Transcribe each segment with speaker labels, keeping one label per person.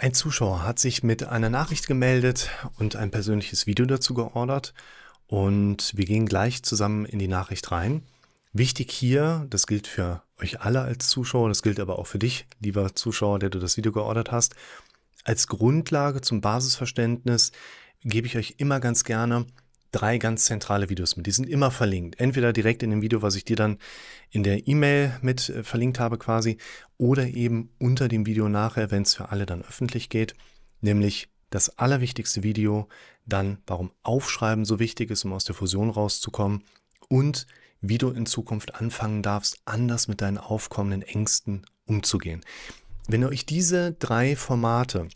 Speaker 1: Ein Zuschauer hat sich mit einer Nachricht gemeldet und ein persönliches Video dazu geordert und wir gehen gleich zusammen in die Nachricht rein. Wichtig hier, das gilt für euch alle als Zuschauer, das gilt aber auch für dich, lieber Zuschauer, der du das Video geordert hast. Als Grundlage zum Basisverständnis gebe ich euch immer ganz gerne drei ganz zentrale Videos mit. Die sind immer verlinkt. Entweder direkt in dem Video, was ich dir dann in der E-Mail mit äh, verlinkt habe quasi, oder eben unter dem Video nachher, wenn es für alle dann öffentlich geht. Nämlich das allerwichtigste Video, dann warum Aufschreiben so wichtig ist, um aus der Fusion rauszukommen und wie du in Zukunft anfangen darfst, anders mit deinen aufkommenden Ängsten umzugehen. Wenn ihr euch diese drei Formate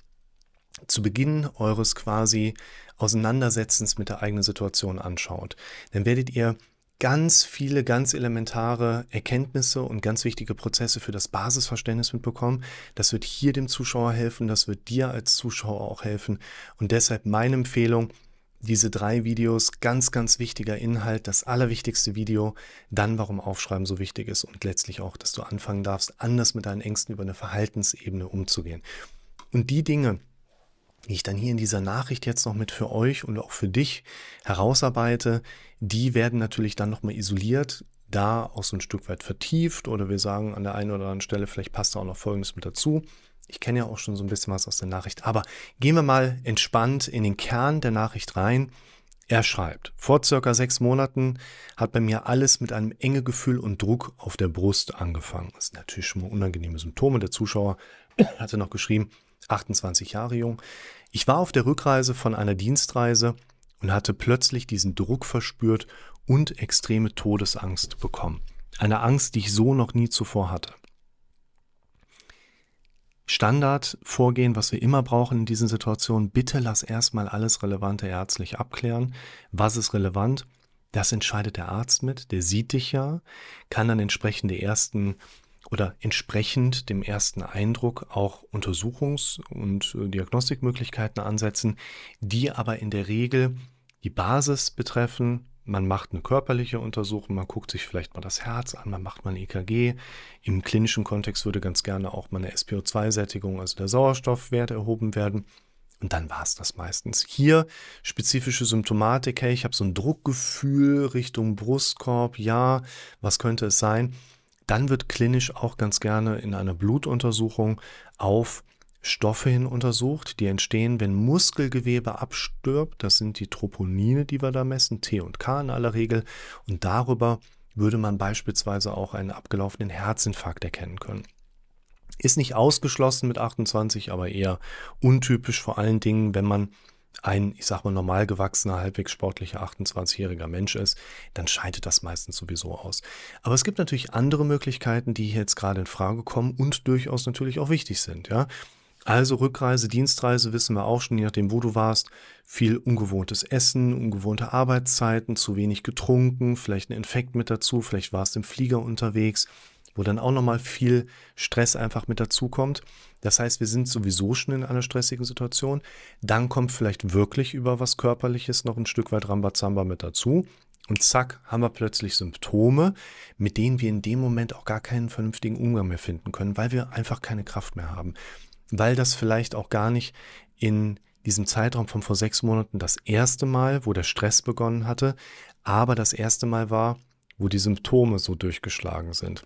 Speaker 1: zu Beginn eures quasi Auseinandersetzens mit der eigenen Situation anschaut, dann werdet ihr ganz viele ganz elementare Erkenntnisse und ganz wichtige Prozesse für das Basisverständnis mitbekommen. Das wird hier dem Zuschauer helfen, das wird dir als Zuschauer auch helfen. Und deshalb meine Empfehlung, diese drei Videos, ganz, ganz wichtiger Inhalt, das allerwichtigste Video, dann warum Aufschreiben so wichtig ist und letztlich auch, dass du anfangen darfst, anders mit deinen Ängsten über eine Verhaltensebene umzugehen. Und die Dinge, die ich dann hier in dieser Nachricht jetzt noch mit für euch und auch für dich herausarbeite, die werden natürlich dann nochmal isoliert, da auch so ein Stück weit vertieft oder wir sagen an der einen oder anderen Stelle, vielleicht passt da auch noch Folgendes mit dazu. Ich kenne ja auch schon so ein bisschen was aus der Nachricht, aber gehen wir mal entspannt in den Kern der Nachricht rein. Er schreibt, vor circa sechs Monaten hat bei mir alles mit einem enge Gefühl und Druck auf der Brust angefangen. Das sind natürlich schon mal unangenehme Symptome. Der Zuschauer hatte noch geschrieben, 28 Jahre jung. Ich war auf der Rückreise von einer Dienstreise und hatte plötzlich diesen Druck verspürt und extreme Todesangst bekommen. Eine Angst, die ich so noch nie zuvor hatte. Standardvorgehen, was wir immer brauchen in diesen Situationen, bitte lass erstmal alles Relevante ärztlich abklären. Was ist relevant? Das entscheidet der Arzt mit, der sieht dich ja, kann dann entsprechend die ersten oder entsprechend dem ersten Eindruck auch Untersuchungs- und äh, Diagnostikmöglichkeiten ansetzen, die aber in der Regel die Basis betreffen. Man macht eine körperliche Untersuchung, man guckt sich vielleicht mal das Herz an, man macht mal ein EKG. Im klinischen Kontext würde ganz gerne auch mal eine SPO2-Sättigung, also der Sauerstoffwert erhoben werden. Und dann war es das meistens. Hier spezifische Symptomatik, hey, ich habe so ein Druckgefühl Richtung Brustkorb, ja, was könnte es sein? Dann wird klinisch auch ganz gerne in einer Blutuntersuchung auf Stoffe hin untersucht, die entstehen, wenn Muskelgewebe abstirbt. Das sind die Troponine, die wir da messen, T und K in aller Regel. Und darüber würde man beispielsweise auch einen abgelaufenen Herzinfarkt erkennen können. Ist nicht ausgeschlossen mit 28, aber eher untypisch, vor allen Dingen, wenn man ein, ich sag mal, normal gewachsener, halbwegs sportlicher 28-jähriger Mensch ist, dann scheidet das meistens sowieso aus. Aber es gibt natürlich andere Möglichkeiten, die hier jetzt gerade in Frage kommen und durchaus natürlich auch wichtig sind, ja. Also Rückreise, Dienstreise wissen wir auch schon, je nachdem, wo du warst, viel ungewohntes Essen, ungewohnte Arbeitszeiten, zu wenig getrunken, vielleicht ein Infekt mit dazu, vielleicht warst du im Flieger unterwegs, wo dann auch nochmal viel Stress einfach mit dazu kommt. Das heißt, wir sind sowieso schon in einer stressigen Situation. Dann kommt vielleicht wirklich über was Körperliches noch ein Stück weit Rambazamba mit dazu. Und zack, haben wir plötzlich Symptome, mit denen wir in dem Moment auch gar keinen vernünftigen Umgang mehr finden können, weil wir einfach keine Kraft mehr haben. Weil das vielleicht auch gar nicht in diesem Zeitraum von vor sechs Monaten das erste Mal, wo der Stress begonnen hatte, aber das erste Mal war, wo die Symptome so durchgeschlagen sind.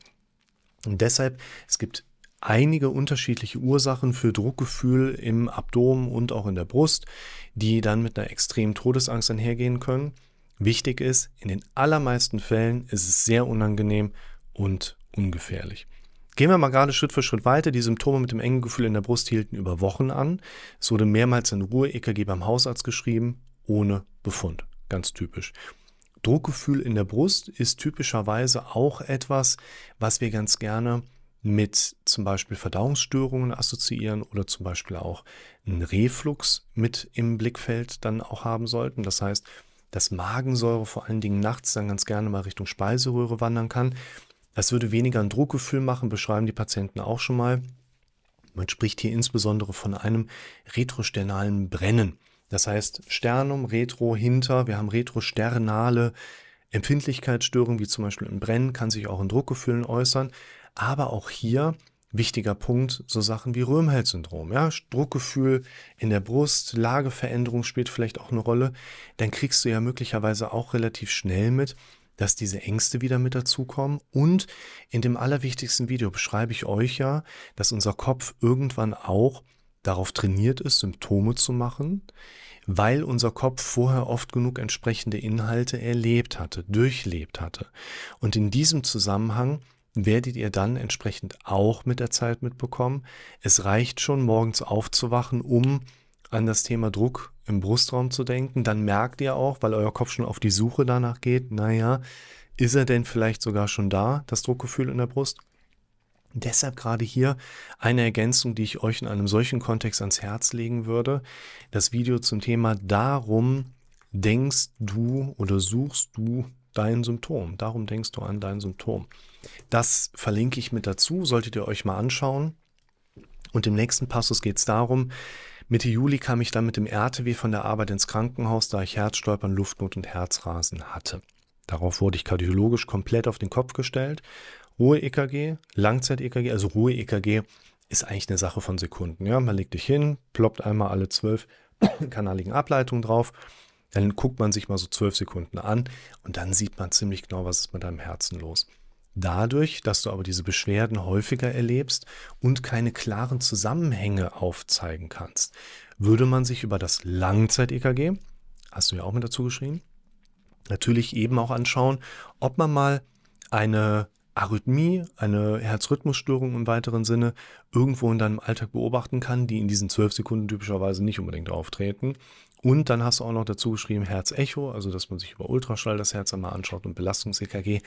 Speaker 1: Und deshalb, es gibt einige unterschiedliche Ursachen für Druckgefühl im Abdomen und auch in der Brust, die dann mit einer extremen Todesangst einhergehen können. Wichtig ist, in den allermeisten Fällen ist es sehr unangenehm und ungefährlich. Gehen wir mal gerade Schritt für Schritt weiter. Die Symptome mit dem engen Gefühl in der Brust hielten über Wochen an. Es wurde mehrmals in Ruhe-EKG beim Hausarzt geschrieben, ohne Befund. Ganz typisch. Druckgefühl in der Brust ist typischerweise auch etwas, was wir ganz gerne mit zum Beispiel Verdauungsstörungen assoziieren oder zum Beispiel auch einen Reflux mit im Blickfeld dann auch haben sollten. Das heißt, dass Magensäure vor allen Dingen nachts dann ganz gerne mal Richtung Speiseröhre wandern kann. Das würde weniger ein Druckgefühl machen, beschreiben die Patienten auch schon mal. Man spricht hier insbesondere von einem retrosternalen Brennen. Das heißt, Sternum, Retro, hinter, wir haben retrosternale Empfindlichkeitsstörungen, wie zum Beispiel ein Brennen, kann sich auch in Druckgefühlen äußern. Aber auch hier wichtiger Punkt, so Sachen wie Röhmheld-Syndrom, ja, Druckgefühl in der Brust, Lageveränderung spielt vielleicht auch eine Rolle, dann kriegst du ja möglicherweise auch relativ schnell mit, dass diese Ängste wieder mit dazukommen. Und in dem allerwichtigsten Video beschreibe ich euch ja, dass unser Kopf irgendwann auch darauf trainiert ist, Symptome zu machen, weil unser Kopf vorher oft genug entsprechende Inhalte erlebt hatte, durchlebt hatte. Und in diesem Zusammenhang werdet ihr dann entsprechend auch mit der Zeit mitbekommen. Es reicht schon, morgens aufzuwachen, um an das Thema Druck im Brustraum zu denken. Dann merkt ihr auch, weil euer Kopf schon auf die Suche danach geht, naja, ist er denn vielleicht sogar schon da, das Druckgefühl in der Brust? Deshalb gerade hier eine Ergänzung, die ich euch in einem solchen Kontext ans Herz legen würde. Das Video zum Thema Darum denkst du oder suchst du dein Symptom. Darum denkst du an dein Symptom. Das verlinke ich mit dazu, solltet ihr euch mal anschauen. Und im nächsten Passus geht es darum, Mitte Juli kam ich dann mit dem RTW von der Arbeit ins Krankenhaus, da ich Herzstolpern, Luftnot und Herzrasen hatte. Darauf wurde ich kardiologisch komplett auf den Kopf gestellt. Ruhe-EKG, Langzeit-EKG, also Ruhe-EKG ist eigentlich eine Sache von Sekunden. Ja, man legt dich hin, ploppt einmal alle zwölf kanaligen Ableitungen drauf, dann guckt man sich mal so zwölf Sekunden an und dann sieht man ziemlich genau, was ist mit deinem Herzen los. Dadurch, dass du aber diese Beschwerden häufiger erlebst und keine klaren Zusammenhänge aufzeigen kannst, würde man sich über das Langzeit-EKG, hast du ja auch mit dazu geschrieben, natürlich eben auch anschauen, ob man mal eine Arrhythmie, eine Herzrhythmusstörung im weiteren Sinne irgendwo in deinem Alltag beobachten kann, die in diesen zwölf Sekunden typischerweise nicht unbedingt auftreten. Und dann hast du auch noch dazu geschrieben Herzecho, also dass man sich über Ultraschall das Herz einmal anschaut und Belastungs-EKG.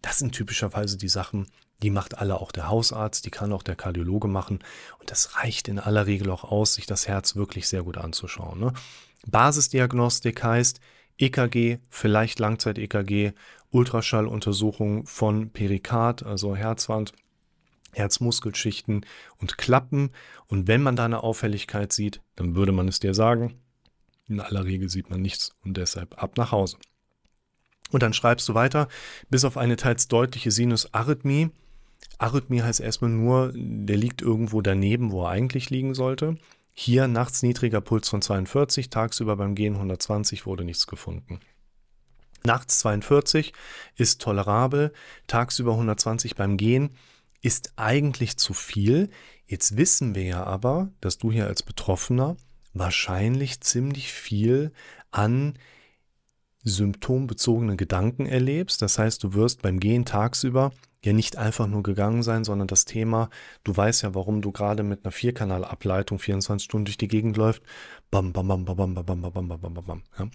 Speaker 1: Das sind typischerweise die Sachen, die macht alle auch der Hausarzt, die kann auch der Kardiologe machen. Und das reicht in aller Regel auch aus, sich das Herz wirklich sehr gut anzuschauen. Ne? Basisdiagnostik heißt EKG, vielleicht Langzeit-EKG, Ultraschalluntersuchung von Perikard, also Herzwand, Herzmuskelschichten und Klappen. Und wenn man da eine Auffälligkeit sieht, dann würde man es dir sagen. In aller Regel sieht man nichts und deshalb ab nach Hause. Und dann schreibst du weiter, bis auf eine teils deutliche Sinusarrhythmie. Arrhythmie heißt erstmal nur, der liegt irgendwo daneben, wo er eigentlich liegen sollte. Hier nachts niedriger Puls von 42, tagsüber beim Gehen 120 wurde nichts gefunden. Nachts 42 ist tolerabel, tagsüber 120 beim Gehen ist eigentlich zu viel. Jetzt wissen wir ja aber, dass du hier als Betroffener wahrscheinlich ziemlich viel an symptombezogenen Gedanken erlebst. Das heißt, du wirst beim Gehen tagsüber ja nicht einfach nur gegangen sein, sondern das Thema, du weißt ja, warum du gerade mit einer Vierkanalableitung 24 Stunden durch die Gegend läuft. Bam, bam, bam, bam, bam, bam, bam, bam, bam, bam, bam, bam. Ja.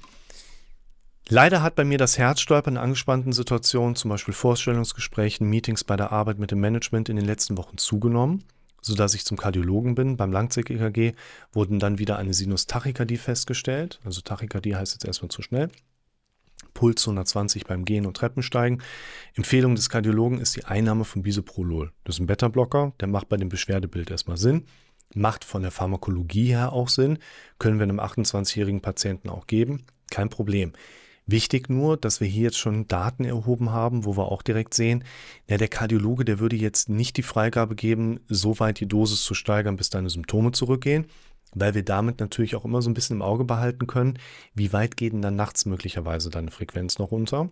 Speaker 1: Leider hat bei mir das Herzstolpern in angespannten Situationen, zum Beispiel Vorstellungsgesprächen, Meetings bei der Arbeit mit dem Management in den letzten Wochen zugenommen sodass ich zum Kardiologen bin. Beim Langzeit-EKG wurden dann wieder eine Sinustachykardie festgestellt. Also Tachykardie heißt jetzt erstmal zu schnell. Puls 120 beim Gehen und Treppensteigen. Empfehlung des Kardiologen ist die Einnahme von Bisoprolol. Das ist ein Beta-Blocker, der macht bei dem Beschwerdebild erstmal Sinn. Macht von der Pharmakologie her auch Sinn. Können wir einem 28-jährigen Patienten auch geben. Kein Problem. Wichtig nur, dass wir hier jetzt schon Daten erhoben haben, wo wir auch direkt sehen, ja, der Kardiologe, der würde jetzt nicht die Freigabe geben, so weit die Dosis zu steigern, bis deine Symptome zurückgehen, weil wir damit natürlich auch immer so ein bisschen im Auge behalten können, wie weit geht denn dann nachts möglicherweise deine Frequenz noch runter.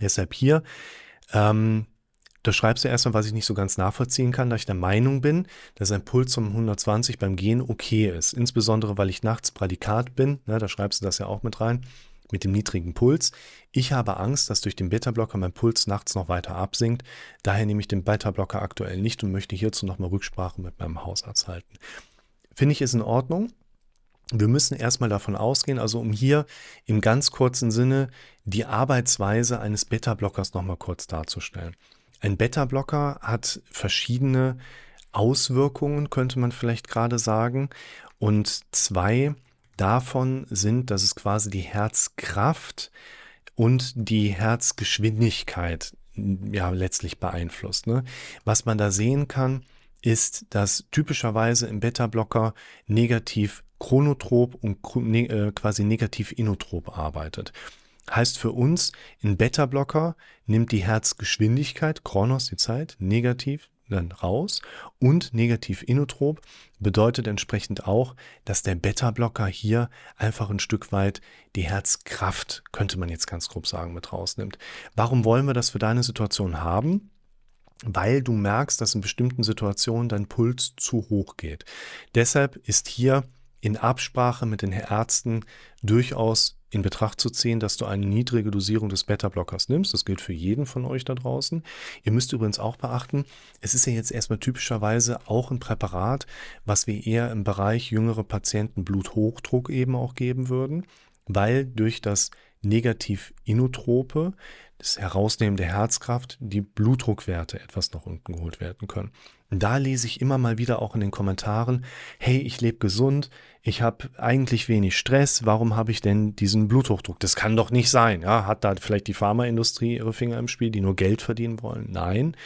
Speaker 1: Deshalb hier, ähm, da schreibst du erstmal, was ich nicht so ganz nachvollziehen kann, da ich der Meinung bin, dass ein Puls um 120 beim Gehen okay ist. Insbesondere, weil ich nachts Prädikat bin, ne, da schreibst du das ja auch mit rein mit dem niedrigen Puls. Ich habe Angst, dass durch den Beta-Blocker mein Puls nachts noch weiter absinkt. Daher nehme ich den Beta-Blocker aktuell nicht und möchte hierzu nochmal Rücksprache mit meinem Hausarzt halten. Finde ich es in Ordnung. Wir müssen erstmal davon ausgehen, also um hier im ganz kurzen Sinne die Arbeitsweise eines Beta-Blockers nochmal kurz darzustellen. Ein Beta-Blocker hat verschiedene Auswirkungen, könnte man vielleicht gerade sagen. Und zwei davon sind, dass es quasi die Herzkraft und die Herzgeschwindigkeit ja letztlich beeinflusst. Ne? Was man da sehen kann, ist, dass typischerweise im Beta-Blocker negativ chronotrop und ne, äh, quasi negativ inotrop arbeitet. Heißt für uns, in Beta-Blocker nimmt die Herzgeschwindigkeit, Chronos die Zeit, negativ, dann raus. Und negativ inotrop bedeutet entsprechend auch, dass der Beta-Blocker hier einfach ein Stück weit die Herzkraft, könnte man jetzt ganz grob sagen, mit rausnimmt. Warum wollen wir das für deine Situation haben? weil du merkst, dass in bestimmten Situationen dein Puls zu hoch geht. Deshalb ist hier in Absprache mit den Ärzten durchaus in Betracht zu ziehen, dass du eine niedrige Dosierung des Beta-Blockers nimmst. Das gilt für jeden von euch da draußen. Ihr müsst übrigens auch beachten, es ist ja jetzt erstmal typischerweise auch ein Präparat, was wir eher im Bereich jüngere Patienten Bluthochdruck eben auch geben würden, weil durch das negativ inotrope das Herausnehmen der Herzkraft, die Blutdruckwerte etwas nach unten geholt werden können. Da lese ich immer mal wieder auch in den Kommentaren, hey, ich lebe gesund, ich habe eigentlich wenig Stress, warum habe ich denn diesen Bluthochdruck? Das kann doch nicht sein. Ja, hat da vielleicht die Pharmaindustrie ihre Finger im Spiel, die nur Geld verdienen wollen? Nein,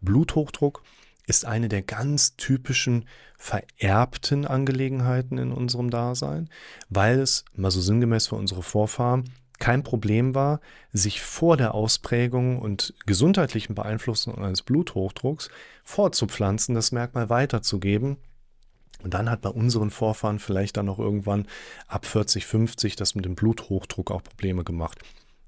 Speaker 1: Bluthochdruck ist eine der ganz typischen vererbten Angelegenheiten in unserem Dasein, weil es, mal so sinngemäß für unsere Vorfahren, kein Problem war, sich vor der Ausprägung und gesundheitlichen Beeinflussung eines Bluthochdrucks fortzupflanzen, das Merkmal weiterzugeben. Und dann hat bei unseren Vorfahren vielleicht dann noch irgendwann ab 40, 50 das mit dem Bluthochdruck auch Probleme gemacht.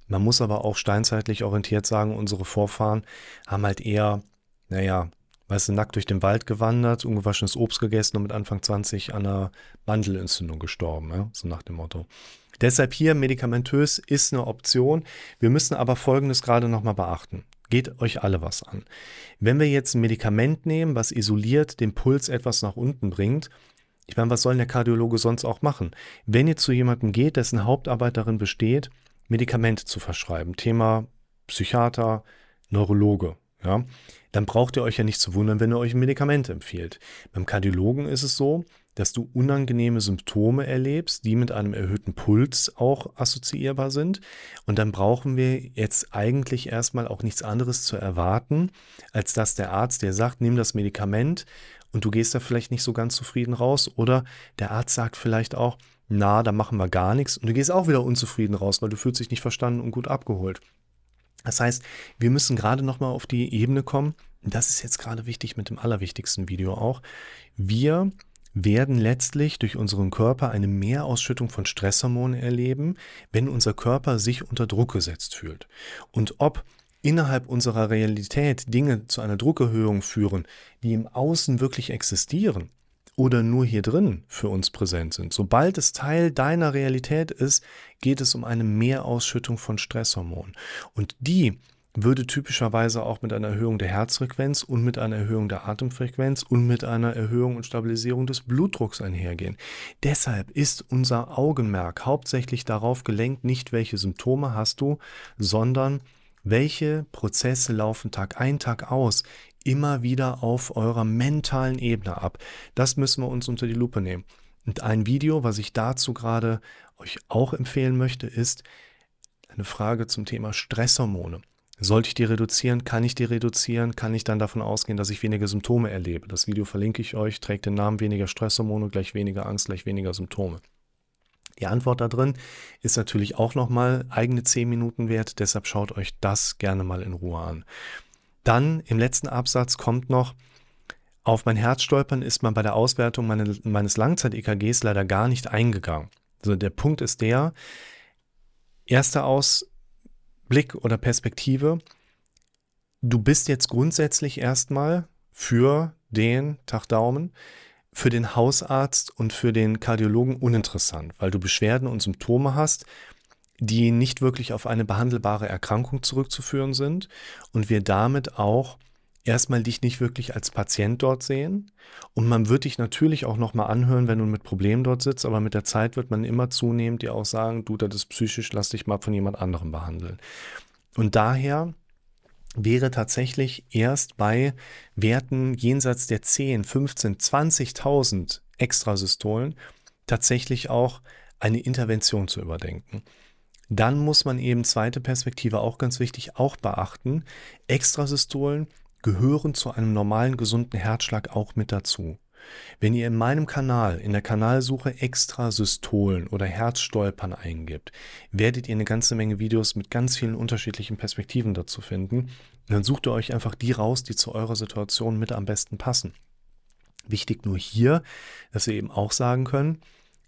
Speaker 1: Man muss aber auch steinzeitlich orientiert sagen, unsere Vorfahren haben halt eher, naja, weißt du, nackt durch den Wald gewandert, ungewaschenes Obst gegessen und mit Anfang 20 an einer Mandelentzündung gestorben, ja? so nach dem Motto. Deshalb hier medikamentös ist eine Option. Wir müssen aber Folgendes gerade nochmal beachten. Geht euch alle was an. Wenn wir jetzt ein Medikament nehmen, was isoliert den Puls etwas nach unten bringt, ich meine, was soll der Kardiologe sonst auch machen? Wenn ihr zu jemandem geht, dessen Hauptarbeit darin besteht, Medikamente zu verschreiben, Thema Psychiater, Neurologe, ja, dann braucht ihr euch ja nicht zu wundern, wenn er euch ein Medikament empfiehlt. Beim Kardiologen ist es so, dass du unangenehme Symptome erlebst, die mit einem erhöhten Puls auch assoziierbar sind. Und dann brauchen wir jetzt eigentlich erstmal auch nichts anderes zu erwarten, als dass der Arzt dir sagt, nimm das Medikament und du gehst da vielleicht nicht so ganz zufrieden raus. Oder der Arzt sagt vielleicht auch, na, da machen wir gar nichts. Und du gehst auch wieder unzufrieden raus, weil du fühlst dich nicht verstanden und gut abgeholt. Das heißt, wir müssen gerade nochmal auf die Ebene kommen. Das ist jetzt gerade wichtig mit dem allerwichtigsten Video auch. Wir werden letztlich durch unseren Körper eine Mehrausschüttung von Stresshormonen erleben, wenn unser Körper sich unter Druck gesetzt fühlt. Und ob innerhalb unserer Realität Dinge zu einer Druckerhöhung führen, die im Außen wirklich existieren oder nur hier drin für uns präsent sind. Sobald es Teil deiner Realität ist, geht es um eine Mehrausschüttung von Stresshormonen. Und die würde typischerweise auch mit einer Erhöhung der Herzfrequenz und mit einer Erhöhung der Atemfrequenz und mit einer Erhöhung und Stabilisierung des Blutdrucks einhergehen. Deshalb ist unser Augenmerk hauptsächlich darauf gelenkt, nicht welche Symptome hast du, sondern welche Prozesse laufen Tag ein, Tag aus immer wieder auf eurer mentalen Ebene ab. Das müssen wir uns unter die Lupe nehmen. Und ein Video, was ich dazu gerade euch auch empfehlen möchte, ist eine Frage zum Thema Stresshormone. Sollte ich die reduzieren? Kann ich die reduzieren? Kann ich dann davon ausgehen, dass ich weniger Symptome erlebe? Das Video verlinke ich euch, trägt den Namen weniger Stresshormone, gleich weniger Angst, gleich weniger Symptome. Die Antwort da drin ist natürlich auch nochmal eigene 10 Minuten wert, deshalb schaut euch das gerne mal in Ruhe an. Dann im letzten Absatz kommt noch, auf mein Herzstolpern ist man bei der Auswertung meine, meines Langzeit-EKGs leider gar nicht eingegangen. Also der Punkt ist der, erster Aus, Blick oder Perspektive. Du bist jetzt grundsätzlich erstmal für den Tag Daumen, für den Hausarzt und für den Kardiologen uninteressant, weil du Beschwerden und Symptome hast, die nicht wirklich auf eine behandelbare Erkrankung zurückzuführen sind und wir damit auch erstmal dich nicht wirklich als Patient dort sehen und man wird dich natürlich auch nochmal anhören, wenn du mit Problemen dort sitzt, aber mit der Zeit wird man immer zunehmend dir auch sagen, du, das ist psychisch, lass dich mal von jemand anderem behandeln. Und daher wäre tatsächlich erst bei Werten jenseits der 10, 15, 20.000 Extrasystolen tatsächlich auch eine Intervention zu überdenken. Dann muss man eben zweite Perspektive auch ganz wichtig auch beachten. Extrasystolen gehören zu einem normalen gesunden Herzschlag auch mit dazu. Wenn ihr in meinem Kanal, in der Kanalsuche Extrasystolen oder Herzstolpern eingibt, werdet ihr eine ganze Menge Videos mit ganz vielen unterschiedlichen Perspektiven dazu finden. Und dann sucht ihr euch einfach die raus, die zu eurer Situation mit am besten passen. Wichtig nur hier, dass wir eben auch sagen können,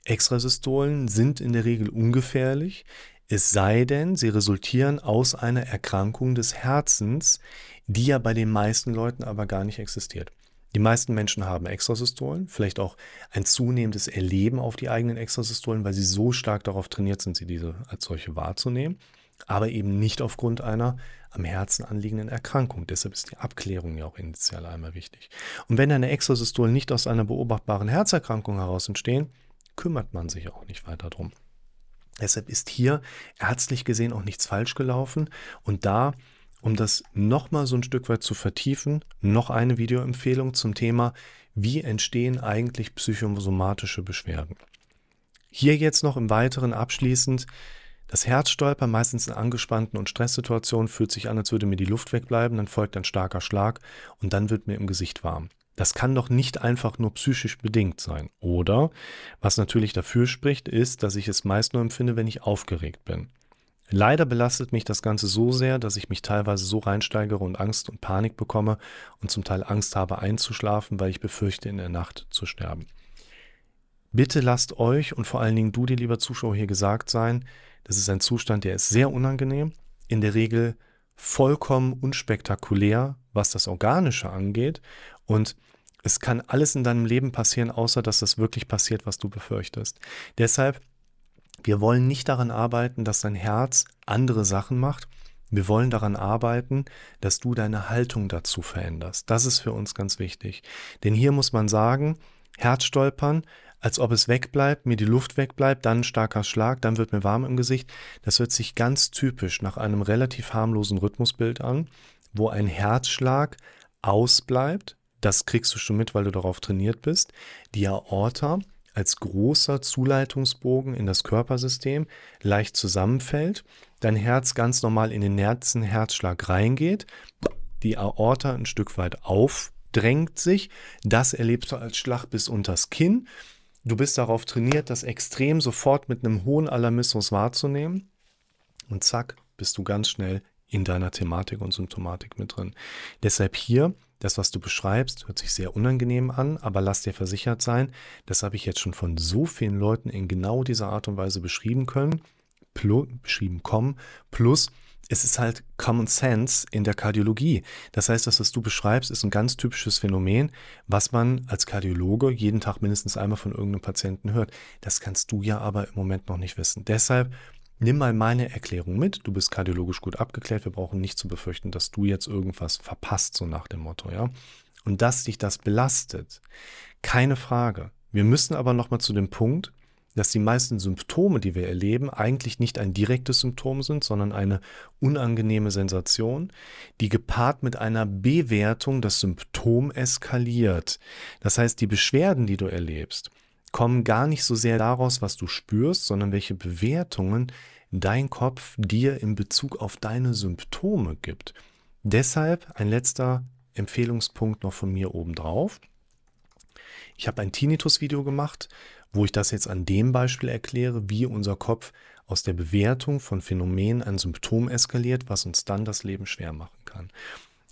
Speaker 1: Extrasystolen sind in der Regel ungefährlich, es sei denn, sie resultieren aus einer Erkrankung des Herzens, die ja bei den meisten Leuten aber gar nicht existiert. Die meisten Menschen haben Extrasystolen, vielleicht auch ein zunehmendes Erleben auf die eigenen Extrasystolen, weil sie so stark darauf trainiert sind, sie diese als solche wahrzunehmen, aber eben nicht aufgrund einer am Herzen anliegenden Erkrankung. Deshalb ist die Abklärung ja auch initial einmal wichtig. Und wenn eine Extrasystole nicht aus einer beobachtbaren Herzerkrankung heraus entstehen, kümmert man sich auch nicht weiter drum. Deshalb ist hier ärztlich gesehen auch nichts falsch gelaufen und da um das nochmal so ein Stück weit zu vertiefen, noch eine Videoempfehlung zum Thema, wie entstehen eigentlich psychosomatische Beschwerden. Hier jetzt noch im Weiteren abschließend, das Herzstolpern, meistens in angespannten und Stresssituationen, fühlt sich an, als würde mir die Luft wegbleiben, dann folgt ein starker Schlag und dann wird mir im Gesicht warm. Das kann doch nicht einfach nur psychisch bedingt sein. Oder, was natürlich dafür spricht, ist, dass ich es meist nur empfinde, wenn ich aufgeregt bin. Leider belastet mich das Ganze so sehr, dass ich mich teilweise so reinsteigere und Angst und Panik bekomme und zum Teil Angst habe einzuschlafen, weil ich befürchte, in der Nacht zu sterben. Bitte lasst euch und vor allen Dingen du, dir lieber Zuschauer, hier gesagt sein, das ist ein Zustand, der ist sehr unangenehm, in der Regel vollkommen unspektakulär, was das Organische angeht und es kann alles in deinem Leben passieren, außer dass das wirklich passiert, was du befürchtest. Deshalb wir wollen nicht daran arbeiten, dass dein Herz andere Sachen macht. Wir wollen daran arbeiten, dass du deine Haltung dazu veränderst. Das ist für uns ganz wichtig. Denn hier muss man sagen, Herzstolpern, als ob es wegbleibt, mir die Luft wegbleibt, dann ein starker Schlag, dann wird mir warm im Gesicht. Das hört sich ganz typisch nach einem relativ harmlosen Rhythmusbild an, wo ein Herzschlag ausbleibt. Das kriegst du schon mit, weil du darauf trainiert bist. Die Aorta als großer Zuleitungsbogen in das Körpersystem leicht zusammenfällt, dein Herz ganz normal in den nächsten Herzschlag reingeht, die Aorta ein Stück weit aufdrängt sich, das erlebst du als Schlag bis unters Kinn. Du bist darauf trainiert, das extrem sofort mit einem hohen Alarmismus wahrzunehmen und zack, bist du ganz schnell in deiner Thematik und Symptomatik mit drin. Deshalb hier das, was du beschreibst, hört sich sehr unangenehm an, aber lass dir versichert sein, das habe ich jetzt schon von so vielen Leuten in genau dieser Art und Weise beschrieben können, plus, beschrieben kommen, plus es ist halt Common Sense in der Kardiologie. Das heißt, das, was du beschreibst, ist ein ganz typisches Phänomen, was man als Kardiologe jeden Tag mindestens einmal von irgendeinem Patienten hört. Das kannst du ja aber im Moment noch nicht wissen. Deshalb nimm mal meine Erklärung mit. Du bist kardiologisch gut abgeklärt. Wir brauchen nicht zu befürchten, dass du jetzt irgendwas verpasst, so nach dem Motto, ja. Und dass dich das belastet, keine Frage. Wir müssen aber nochmal zu dem Punkt, dass die meisten Symptome, die wir erleben, eigentlich nicht ein direktes Symptom sind, sondern eine unangenehme Sensation, die gepaart mit einer Bewertung das Symptom eskaliert. Das heißt, die Beschwerden, die du erlebst, kommen gar nicht so sehr daraus, was du spürst, sondern welche Bewertungen dein Kopf dir in Bezug auf deine Symptome gibt. Deshalb ein letzter Empfehlungspunkt noch von mir obendrauf. Ich habe ein Tinnitus-Video gemacht, wo ich das jetzt an dem Beispiel erkläre, wie unser Kopf aus der Bewertung von Phänomenen ein Symptom eskaliert, was uns dann das Leben schwer machen kann.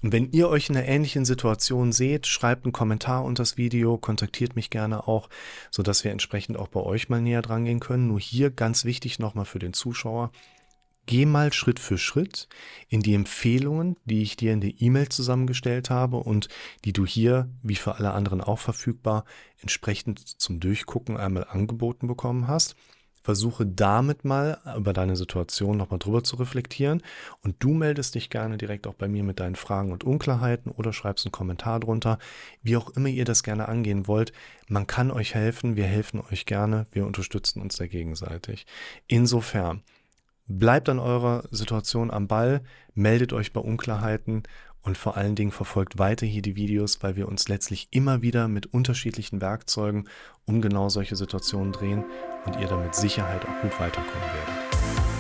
Speaker 1: Und wenn ihr euch in einer ähnlichen Situation seht, schreibt einen Kommentar unter das Video, kontaktiert mich gerne auch, sodass wir entsprechend auch bei euch mal näher dran gehen können. Nur hier ganz wichtig nochmal für den Zuschauer. Geh mal Schritt für Schritt in die Empfehlungen, die ich dir in der E-Mail zusammengestellt habe und die du hier, wie für alle anderen auch verfügbar, entsprechend zum Durchgucken einmal angeboten bekommen hast. Versuche damit mal über deine Situation nochmal drüber zu reflektieren. Und du meldest dich gerne direkt auch bei mir mit deinen Fragen und Unklarheiten oder schreibst einen Kommentar drunter, wie auch immer ihr das gerne angehen wollt. Man kann euch helfen, wir helfen euch gerne, wir unterstützen uns da gegenseitig. Insofern, bleibt an eurer Situation am Ball, meldet euch bei Unklarheiten und vor allen Dingen verfolgt weiter hier die Videos, weil wir uns letztlich immer wieder mit unterschiedlichen Werkzeugen um genau solche Situationen drehen und ihr damit Sicherheit auch gut weiterkommen werdet.